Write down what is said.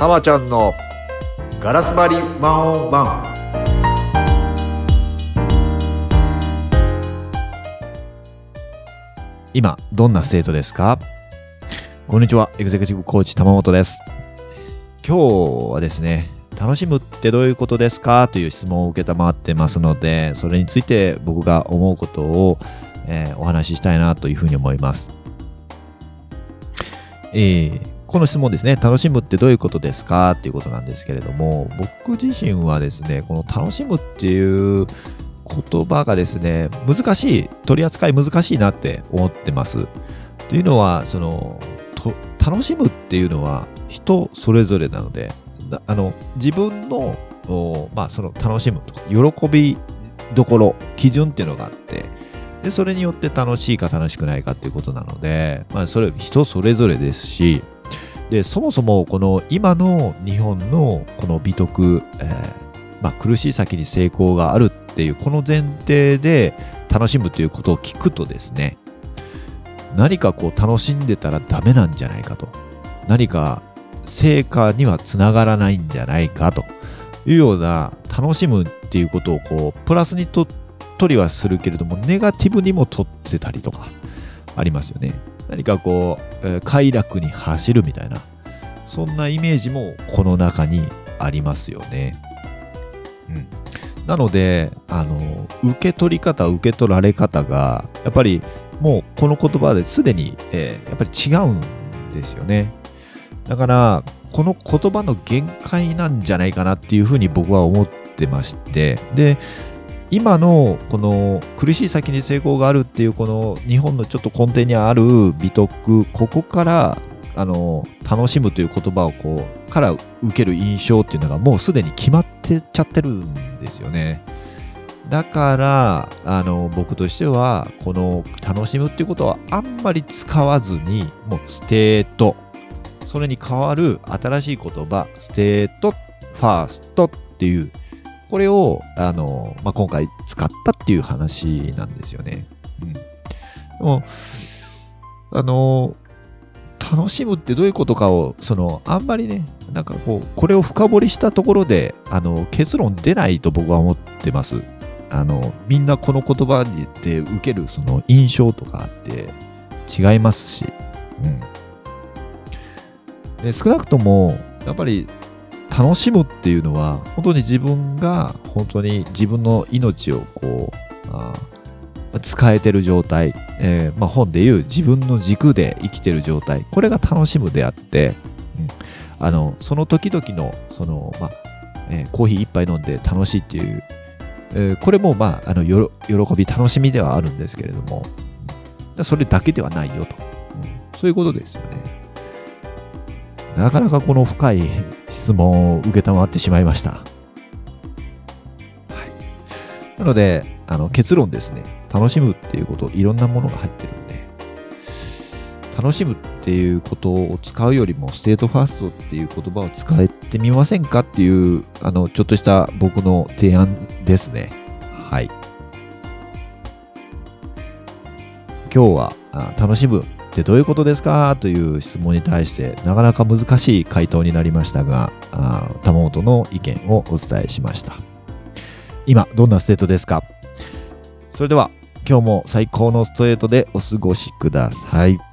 たまちゃんのガラス張り one on one。今どんな state ですか？こんにちはエグゼクティブコーチ玉本です。今日はですね楽しむってどういうことですか？という質問を受けたまってますのでそれについて僕が思うことを、えー、お話ししたいなというふうに思います。えー、この質問ですね、楽しむってどういうことですか？っていうことなんですけれども、僕自身はですね、この楽しむっていう言葉がですね、難しい、取り扱い難しいなって思ってます。というのは、その、楽しむっていうのは人それぞれなので、あの自分の、まあ、その楽しむとか、喜びどころ、基準っていうのがあって、で、それによって楽しいか楽しくないかっていうことなので、まあ、それ人それぞれですし、で、そもそもこの今の日本のこの美徳、えー、まあ、苦しい先に成功があるっていう、この前提で楽しむということを聞くとですね、何かこう楽しんでたらダメなんじゃないかと。何か成果にはつながらないんじゃないかというような楽しむっていうことをこうプラスにと取りはするけれども、ネガティブにも取ってたりとか、ありますよね。何かこう、えー、快楽に走るみたいな、そんなイメージもこの中にありますよね。うん。なので、あの、受け取り方、受け取られ方が、やっぱりもうこの言葉ですでに、えー、やっぱり違うんですよね。だから、この言葉の限界なんじゃないかなっていうふうに僕は思ってまして、で、今のこの苦しい先に成功があるっていうこの日本のちょっと根底にある美徳ここからあの楽しむという言葉をこうから受ける印象っていうのがもうすでに決まってちゃってるんですよねだからあの僕としてはこの楽しむっていうことはあんまり使わずにもう state それに代わる新しい言葉 state ファーストっていうこれを、あの、まあ、今回使ったっていう話なんですよね。うん。でも、あの、楽しむってどういうことかを、その、あんまりね、なんかこう、これを深掘りしたところで、あの、結論出ないと僕は思ってます。あの、みんなこの言葉で受けるその印象とかって違いますし、うん。で、少なくとも、やっぱり楽しむっていうのは本当に自分が本当に自分の命をこうあ使えてる状態、えー、まあ、本でいう自分の軸で生きてる状態これが楽しむであって、うん、あのその時々のその、まあえー、コーヒー一杯飲んで楽しいっていう、えー、これも、まあ、あの喜び楽しみではあるんですけれどもそれだけではないよと、うん、そういうことですよね。なかなかこの深い質問を受けたまってしまいました。はい、なので、あの結論ですね、楽しむっていうこと、いろんなものが入ってるんで、楽しむっていうことを使うよりも、 state first っていう言葉を使ってみませんかっていう、あの、ちょっとした僕の提案ですね。はい。今日は楽しむってどういうことですかという質問に対してなかなか難しい回答になりましたが、玉本の意見をお伝えしました。今、どんな state ですか？それでは、今日も最高の state でお過ごしください。